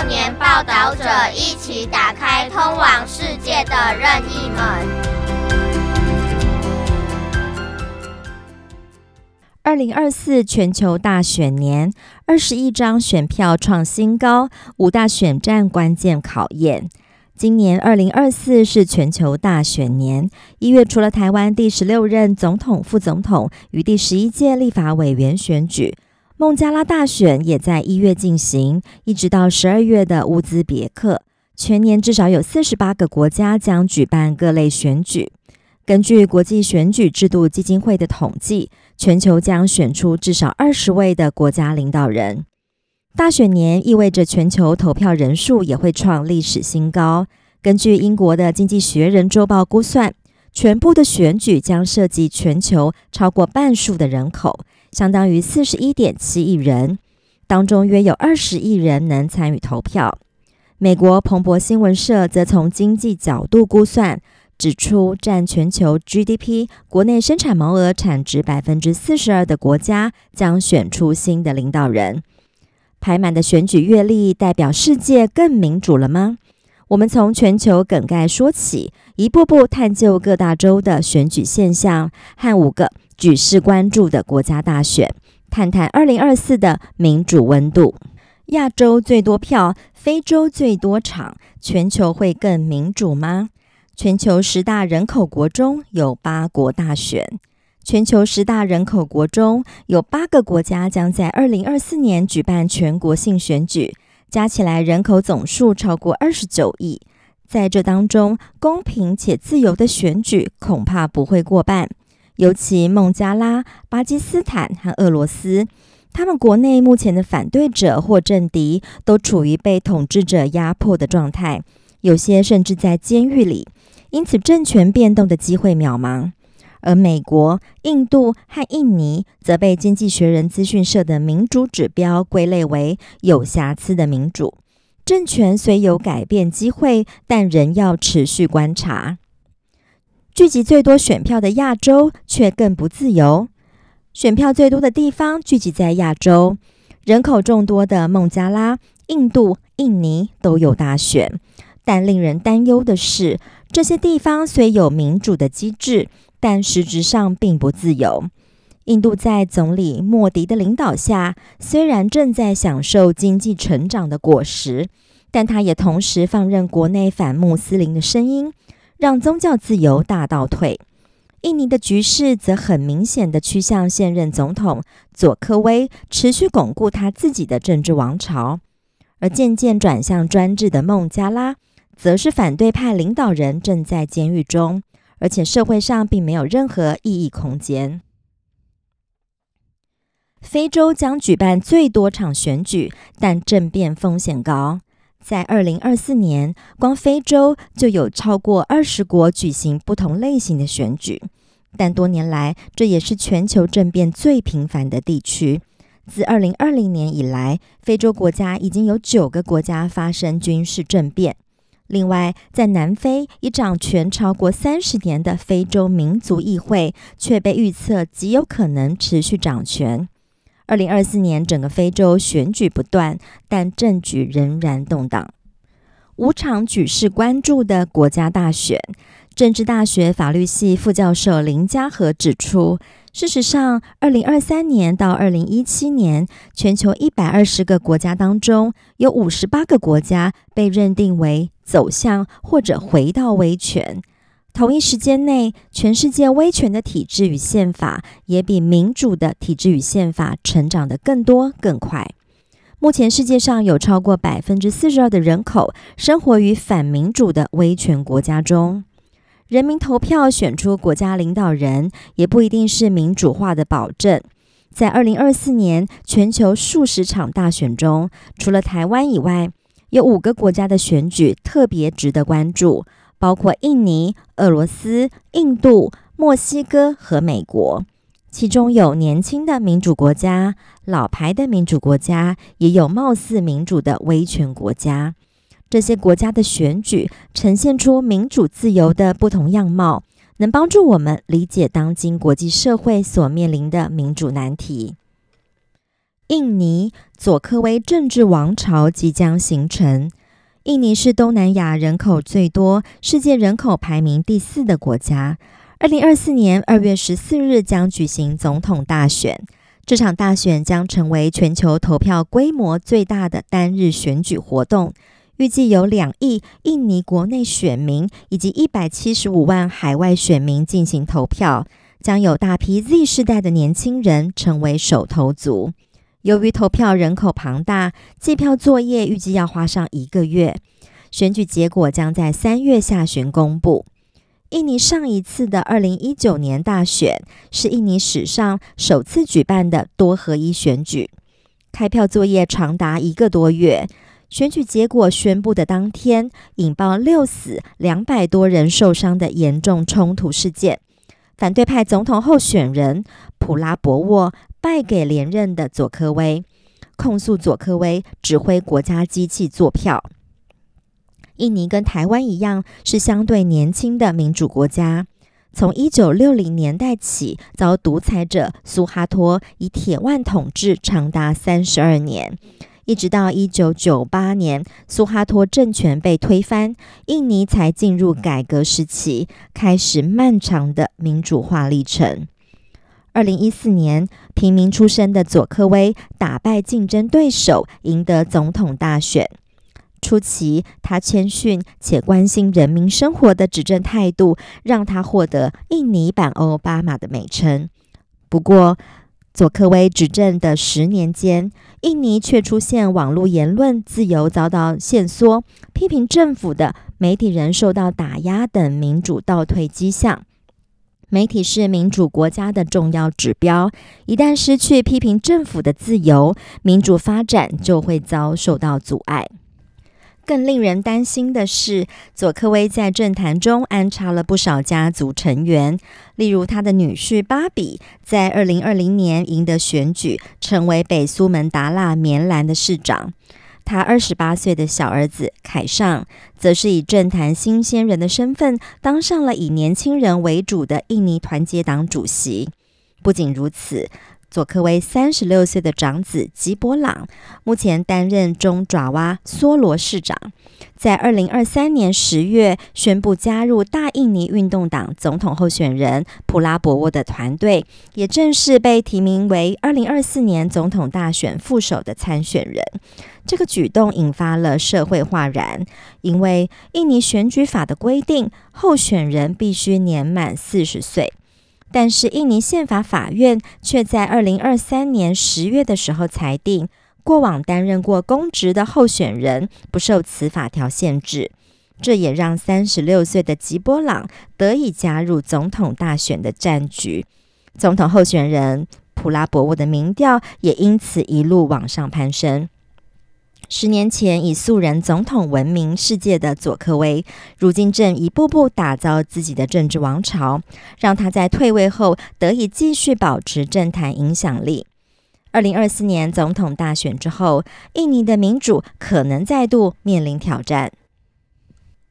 少年报道者一起打开通往世界的任意门。二零二四全球大选年，二十一张选票创新高，五大选战关键考验。今年二零二四是全球大选年，一月除了台湾第十六任总统、副总统与第十一届立法委员选举，孟加拉大选也在一月进行，一直到十二月的乌兹别克，全年至少有四十八个国家将举办各类选举。根据国际选举制度基金会的统计，全球将选出至少二十位的国家领导人。大选年意味着全球投票人数也会创历史新高。根据英国的《经济学人》周报估算，全部的选举将涉及全球超过半数的人口，相当于四十一点七亿人，当中约有二十亿人能参与投票。美国彭博新闻社则从经济角度估算，指出占全球 GDP 国内生产毛额产值百分之四十二的国家将选出新的领导人。排满的选举阅历代表世界更民主了吗？我们从全球梗概说起，一步步探究各大洲的选举现象和五个举世关注的国家大选，谈谈二零二四的民主温度。亚洲最多票，非洲最多场，全球会更民主吗？全球十大人口国中有八国大选。全球十大人口国中有八个国家将在二零二四年举办全国性选举，加起来人口总数超过二十九亿。在这当中，公平且自由的选举恐怕不会过半。尤其孟加拉、巴基斯坦和俄罗斯，他们国内目前的反对者或政敌都处于被统治者压迫的状态，有些甚至在监狱里，因此政权变动的机会渺茫。而美国、印度和印尼则被《经济学人》资讯社的民主指标归类为有瑕疵的民主。政权虽有改变机会，但仍要持续观察。聚集最多选票的亚洲却更不自由。选票最多的地方聚集在亚洲，人口众多的孟加拉、印度、印尼都有大选，但令人担忧的是，这些地方虽有民主的机制。但实质上并不自由。印度在总理莫迪的领导下，虽然正在享受经济成长的果实，但他也同时放任国内反穆斯林的声音，让宗教自由大倒退。印尼的局势则很明显的趋向现任总统佐科威持续巩固他自己的政治王朝，而渐渐转向专制的孟加拉，则是反对派领导人正在监狱中。而且社会上并没有任何异议空间。非洲将举办最多场选举，但政变风险高。在二零二四年，光非洲就有超过二十国举行不同类型的选举，但多年来，这也是全球政变最频繁的地区。自二零二零年以来，非洲国家已经有九个国家发生军事政变。另外，在南非，已掌权超过三十年的非洲民族议会，却被预测极有可能持续掌权。二零二四年，整个非洲选举不断，但政局仍然动荡。五场举世关注的国家大选，政治大学法律系副教授林嘉和指出。事实上，二零二三年到二零一七年，全球一百二十个国家当中，有五十八个国家被认定为走向或者回到威权。同一时间内，全世界威权的体制与宪法也比民主的体制与宪法成长得更多更快。目前，世界上有超过百分之四十二的人口生活于反民主的威权国家中。人民投票选出国家领导人，也不一定是民主化的保证。在二零二四年全球数十场大选中，除了台湾以外，有五个国家的选举特别值得关注，包括印尼、俄罗斯、印度、墨西哥和美国。其中有年轻的民主国家，老牌的民主国家，也有貌似民主的威权国家。这些国家的选举呈现出民主自由的不同样貌，能帮助我们理解当今国际社会所面临的民主难题。印尼佐科威政治王朝即将形成。印尼是东南亚人口最多、世界人口排名第四的国家。二零二四年二月十四日将举行总统大选，这场大选将成为全球投票规模最大的单日选举活动。预计有两亿印尼国内选民以及一百七十五万海外选民进行投票，将有大批 Z 世代的年轻人成为手投族。由于投票人口庞大，计票作业预计要花上一个月。选举结果将在三月下旬公布。印尼上一次的二零一九年大选是印尼史上首次举办的多合一选举，开票作业长达一个多月。选举结果宣布的当天，引爆六死、两百多人受伤的严重冲突事件。反对派总统候选人普拉博沃败给连任的佐科威，控诉佐科威指挥国家机器作票。印尼跟台湾一样，是相对年轻的民主国家。从一九六零年代起，遭独裁者苏哈托以铁腕统治长达三十二年。一直到一九九八年，苏哈托政权被推翻，印尼才进入改革时期，开始漫长的民主化历程。二零一四年，平民出身的佐科威打败竞争对手，赢得总统大选。初期，他谦逊且关心人民生活的执政态度，让他获得“印尼版奥巴马”的美称。不过，佐科威执政的十年间，印尼却出现网络言论自由遭到限缩、批评政府的媒体人受到打压等民主倒退迹象。媒体是民主国家的重要指标，一旦失去批评政府的自由，民主发展就会遭受到阻碍。更令人担心的是，佐科威在政坛中安插了不少家族成员，例如他的女婿巴比，在二零二零年赢得选举，成为北苏门答腊棉兰的市长。他二十八岁的小儿子凯尚，则是以政坛新鲜人的身份，当上了以年轻人为主的印尼团结党主席。不仅如此。佐科威三十六岁的长子吉伯朗，目前担任中爪哇梭罗市长，在二零二三年十月宣布加入大印尼运动党总统候选人普拉博沃的团队，也正式被提名为二零二四年总统大选副手的参选人。这个举动引发了社会哗然，因为印尼选举法的规定，候选人必须年满四十岁。但是，印尼宪法法院却在二零二三年十月的时候裁定，过往担任过公职的候选人不受此法条限制。这也让三十六岁的吉波朗得以加入总统大选的战局。总统候选人普拉博沃的民调也因此一路往上攀升。十年前以素人总统闻名世界的佐科威，如今正一步步打造自己的政治王朝，让他在退位后得以继续保持政坛影响力。二零二四年总统大选之后，印尼的民主可能再度面临挑战。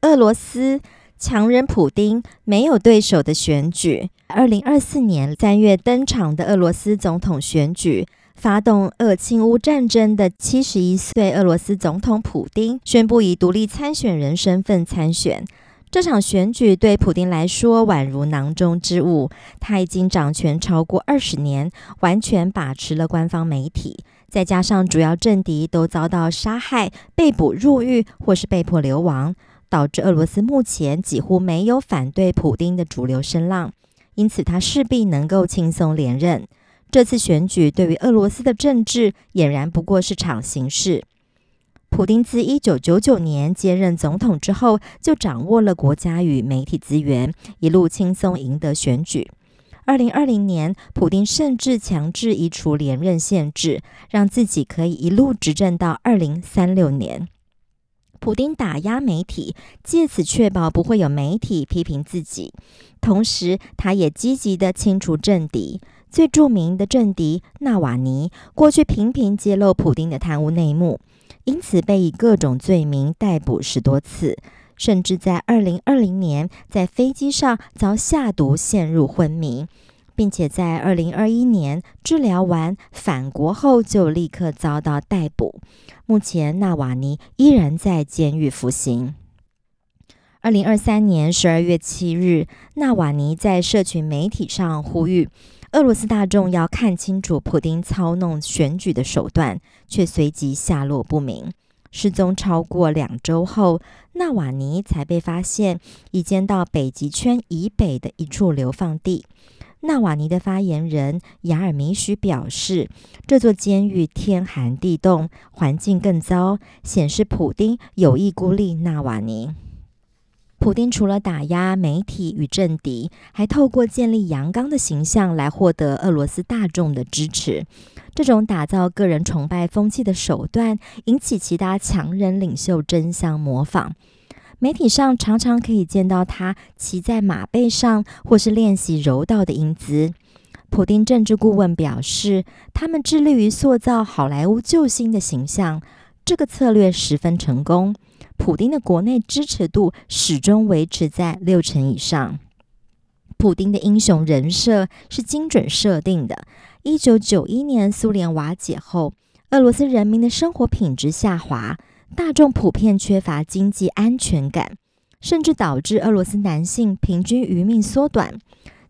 俄罗斯强人普丁没有对手的选举，二零二四年三月登场的俄罗斯总统选举。发动俄侵乌战争的七十一岁俄罗斯总统普丁宣布以独立参选人身份参选。这场选举对普丁来说宛如囊中之物。他已经掌权超过二十年，完全把持了官方媒体，再加上主要政敌都遭到杀害、被捕入狱或是被迫流亡，导致俄罗斯目前几乎没有反对普丁的主流声浪。因此，他势必能够轻松连任。这次选举对于俄罗斯的政治俨然不过是场形式。普丁自一九九九年接任总统之后，就掌握了国家与媒体资源，一路轻松赢得选举。二零二零年，普丁甚至强制移除连任限制，让自己可以一路执政到二零三六年。普丁打压媒体，借此确保不会有媒体批评自己。同时，他也积极地清除政敌。最著名的政敌纳瓦尼，过去频频揭露普丁的贪污内幕，因此被以各种罪名逮捕十多次，甚至在二零二零年在飞机上遭下毒，陷入昏迷，并且在二零二一年治疗完返国后就立刻遭到逮捕。目前纳瓦尼依然在监狱服刑。二零二三年十二月七日，纳瓦尼在社群媒体上呼吁俄罗斯大众要看清楚普丁操弄选举的手段，却随即下落不明。失踪超过两周后，纳瓦尼才被发现已监到北极圈以北的一处流放地。纳瓦尼的发言人雅尔米许表示，这座监狱天寒地冻，环境更糟，显示普丁有意孤立纳瓦尼。普丁除了打压媒体与政敌，还透过建立阳刚的形象来获得俄罗斯大众的支持。这种打造个人崇拜风气的手段，引起其他强人领袖争相模仿。媒体上常常可以见到他骑在马背上，或是练习柔道的英姿。普丁政治顾问表示，他们致力于塑造好莱坞救星的形象，这个策略十分成功。普丁的国内支持度始终维持在六成以上。普丁的英雄人设是精准设定的。一九九一年苏联瓦解后，俄罗斯人民的生活品质下滑。大众普遍缺乏经济安全感，甚至导致俄罗斯男性平均余命缩短。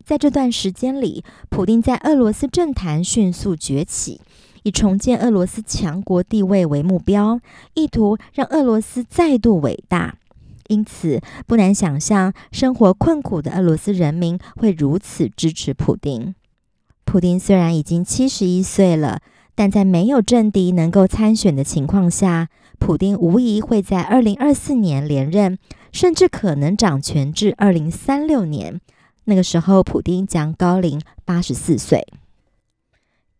在这段时间里，普丁在俄罗斯政坛迅速崛起，以重建俄罗斯强国地位为目标，意图让俄罗斯再度伟大。因此，不难想象，生活困苦的俄罗斯人民会如此支持普丁。普丁虽然已经七十一岁了，但在没有政敌能够参选的情况下，普丁无疑会在二零二四年连任，甚至可能掌权至二零三六年。那个时候，普丁将高龄八十四岁。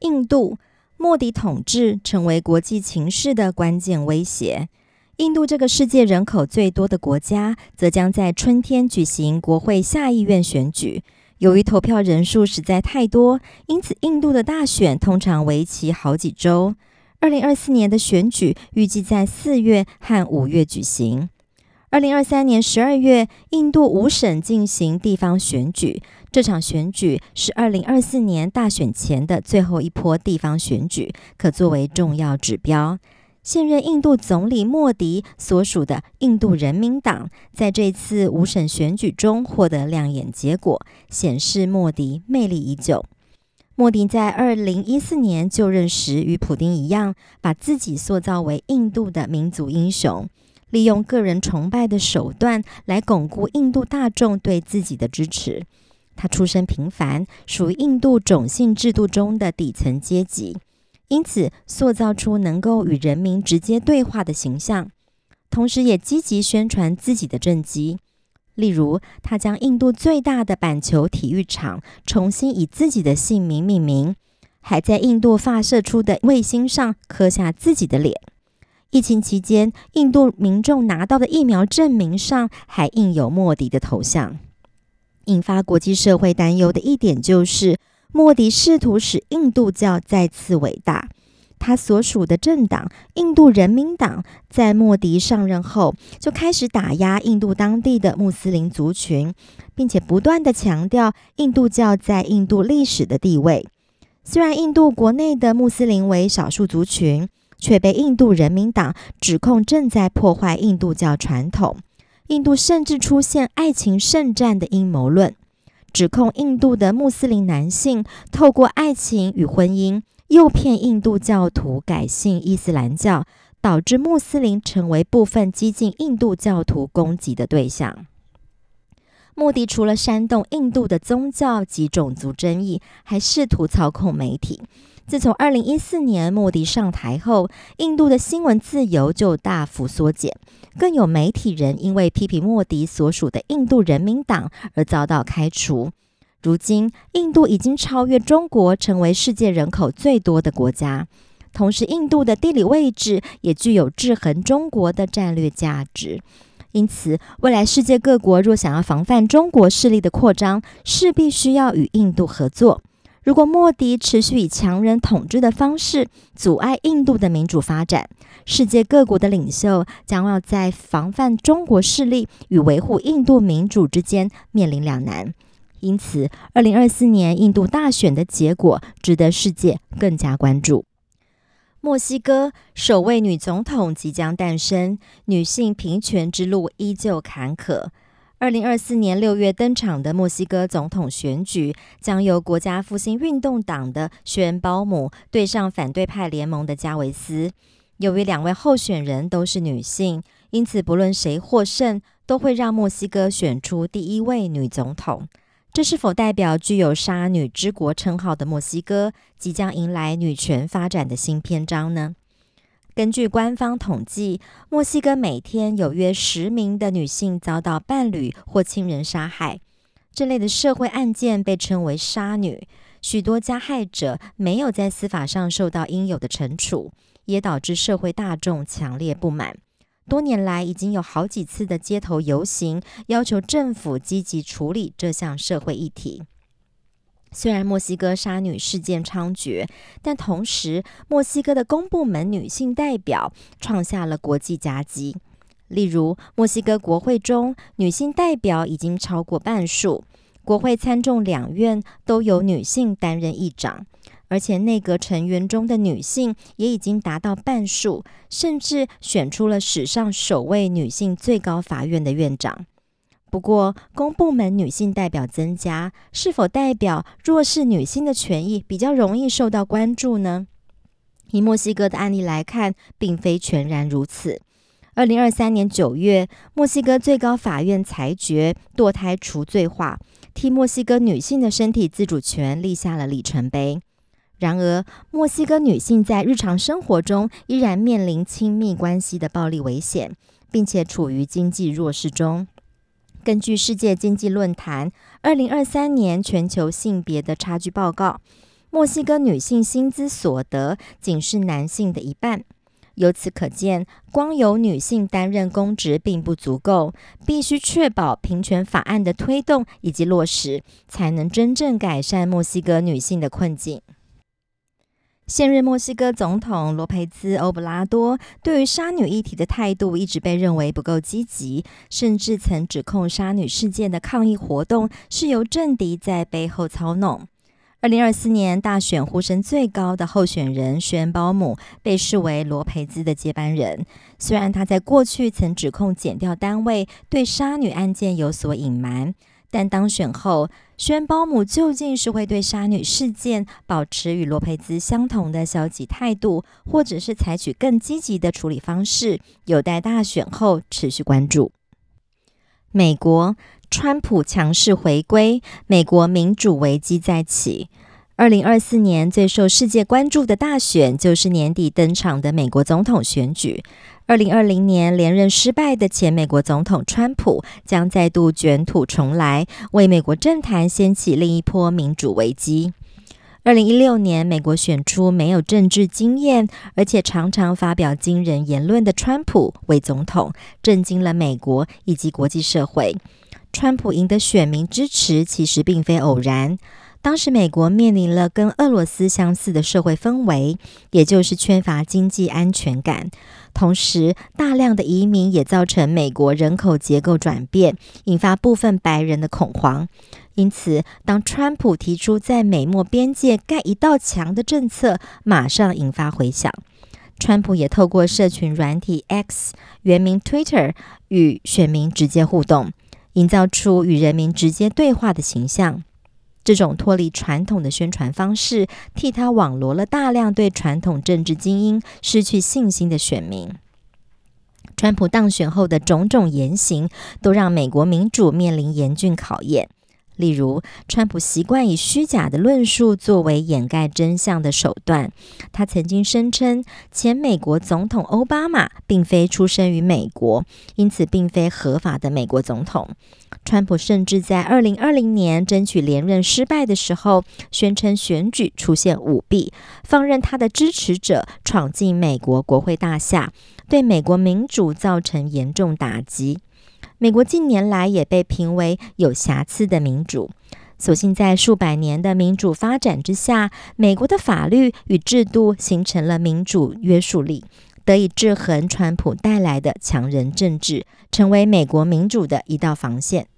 印度莫迪统治成为国际情势的关键威胁。印度这个世界人口最多的国家，则将在春天举行国会下议院选举。由于投票人数实在太多，因此印度的大选通常为期好几周。二零二四年的选举预计在四月和五月举行。二零二三年十二月，印度五省进行地方选举。这场选举是二零二四年大选前的最后一波地方选举，可作为重要指标。现任印度总理莫迪所属的印度人民党在这次五省选举中获得亮眼结果，显示莫迪魅力已久。莫迪在二零一四年就任时，与普丁一样，把自己塑造为印度的民族英雄，利用个人崇拜的手段来巩固印度大众对自己的支持。他出身平凡，属于印度种姓制度中的底层阶级，因此塑造出能够与人民直接对话的形象，同时也积极宣传自己的政绩。例如，他将印度最大的板球体育场重新以自己的姓名命名，还在印度发射出的卫星上刻下自己的脸。疫情期间，印度民众拿到的疫苗证明上还印有莫迪的头像。引发国际社会担忧的一点就是，莫迪试图使印度教再次伟大。他所属的政党印度人民党在莫迪上任后就开始打压印度当地的穆斯林族群，并且不断地强调印度教在印度历史的地位。虽然印度国内的穆斯林为少数族群，却被印度人民党指控正在破坏印度教传统。印度甚至出现爱情圣战的阴谋论，指控印度的穆斯林男性透过爱情与婚姻。诱骗印度教徒改信伊斯兰教，导致穆斯林成为部分激进印度教徒攻击的对象。莫迪除了煽动印度的宗教及种族争议，还试图操控媒体。自从二零一四年莫迪上台后，印度的新闻自由就大幅缩减，更有媒体人因为批评莫迪所属的印度人民党而遭到开除。如今，印度已经超越中国，成为世界人口最多的国家。同时，印度的地理位置也具有制衡中国的战略价值。因此，未来世界各国若想要防范中国势力的扩张，势必需要与印度合作。如果莫迪持续以强人统治的方式阻碍印度的民主发展，世界各国的领袖将要在防范中国势力与维护印度民主之间面临两难。因此，二零二四年印度大选的结果值得世界更加关注。墨西哥首位女总统即将诞生，女性平权之路依旧坎坷。二零二四年六月登场的墨西哥总统选举，将由国家复兴运动党的宣恩鲍姆对上反对派联盟的加维斯。由于两位候选人都是女性，因此不论谁获胜，都会让墨西哥选出第一位女总统。这是否代表具有“杀女之国”称号的墨西哥即将迎来女权发展的新篇章呢？根据官方统计，墨西哥每天有约十名的女性遭到伴侣或亲人杀害。这类的社会案件被称为“杀女”，许多加害者没有在司法上受到应有的惩处，也导致社会大众强烈不满。多年来，已经有好几次的街头游行，要求政府积极处理这项社会议题。虽然墨西哥杀女事件猖獗，但同时，墨西哥的公部门女性代表创下了国际佳绩。例如，墨西哥国会中女性代表已经超过半数，国会参众两院都由女性担任议长。而且内阁成员中的女性也已经达到半数，甚至选出了史上首位女性最高法院的院长。不过，公部门女性代表增加，是否代表弱势女性的权益比较容易受到关注呢？以墨西哥的案例来看，并非全然如此。二零二三年九月，墨西哥最高法院裁决堕胎除罪化，替墨西哥女性的身体自主权立下了里程碑。然而，墨西哥女性在日常生活中依然面临亲密关系的暴力危险，并且处于经济弱势中。根据世界经济论坛二零二三年全球性别的差距报告，墨西哥女性薪资所得仅是男性的一半。由此可见，光由女性担任公职并不足够，必须确保平权法案的推动以及落实，才能真正改善墨西哥女性的困境。现任墨西哥总统罗培兹·欧布拉多对于杀女议题的态度一直被认为不够积极，甚至曾指控杀女事件的抗议活动是由政敌在背后操弄。二零二四年大选呼声最高的候选人薛恩鲍姆被视为罗培兹的接班人，虽然他在过去曾指控检调单位对杀女案件有所隐瞒。但当选后，宣包姆究竟是会对杀女事件保持与罗佩兹相同的消极态度，或者是采取更积极的处理方式，有待大选后持续关注。美国，川普强势回归，美国民主危机再起。二零二四年最受世界关注的大选，就是年底登场的美国总统选举。二零二零年连任失败的前美国总统川普将再度卷土重来，为美国政坛掀起另一波民主危机。二零一六年，美国选出没有政治经验，而且常常发表惊人言论的川普为总统，震惊了美国以及国际社会。川普赢得选民支持，其实并非偶然。当时，美国面临了跟俄罗斯相似的社会氛围，也就是缺乏经济安全感。同时，大量的移民也造成美国人口结构转变，引发部分白人的恐慌。因此，当川普提出在美墨边界盖一道墙的政策，马上引发回响。川普也透过社群软体 X（ 原名 Twitter） 与选民直接互动，营造出与人民直接对话的形象。这种脱离传统的宣传方式，替他网罗了大量对传统政治精英失去信心的选民。川普当选后的种种言行，都让美国民主面临严峻考验。例如，川普习惯以虚假的论述作为掩盖真相的手段。他曾经声称，前美国总统奥巴马并非出生于美国，因此并非合法的美国总统。川普甚至在二零二零年争取连任失败的时候，宣称选举出现舞弊，放任他的支持者闯进美国国会大厦，对美国民主造成严重打击。美国近年来也被评为有瑕疵的民主，所幸在数百年的民主发展之下，美国的法律与制度形成了民主约束力，得以制衡川普带来的强人政治，成为美国民主的一道防线。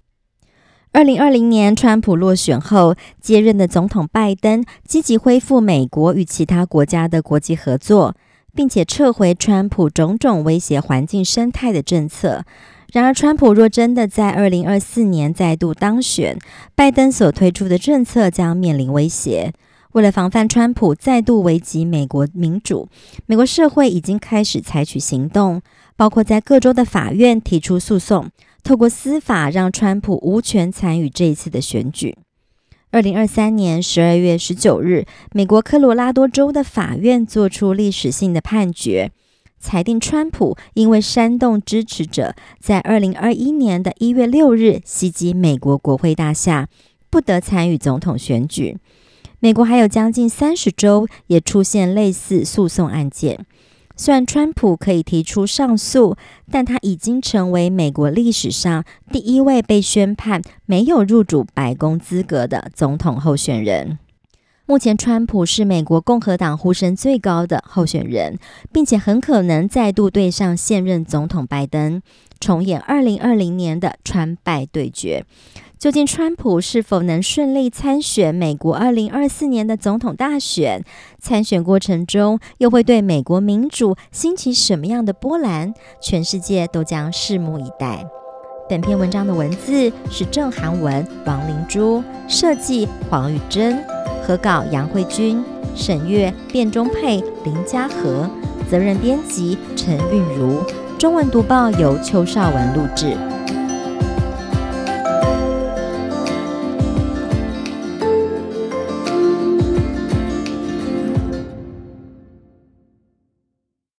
二零二零年，川普落选后，接任的总统拜登积极恢复美国与其他国家的国际合作，并且撤回川普种种威胁环境生态的政策。然而，川普若真的在二零二四年再度当选，拜登所推出的政策将面临威胁。为了防范川普再度危及美国民主，美国社会已经开始采取行动，包括在各州的法院提出诉讼。透过司法让川普无权参与这一次的选举。二零二三年十二月十九日，美国科罗拉多州的法院作出历史性的判决，裁定川普因为煽动支持者在二零二一年的一月六日袭击美国国会大厦，不得参与总统选举。美国还有将近三十州也出现类似诉讼案件。虽然川普可以提出上诉，但他已经成为美国历史上第一位被宣判没有入主白宫资格的总统候选人。目前，川普是美国共和党呼声最高的候选人，并且很可能再度对上现任总统拜登，重演二零二零年的川拜对决。究竟川普是否能顺利参选美国二零二四年的总统大选？参选过程中又会对美国民主兴起什么样的波澜？全世界都将拭目以待。本篇文章的文字是郑韩文、王灵珠，设计黄玉珍，合稿杨慧君，沈月卞中沛、林嘉禾，责任编辑陈韵如。中文读报由邱少文录制。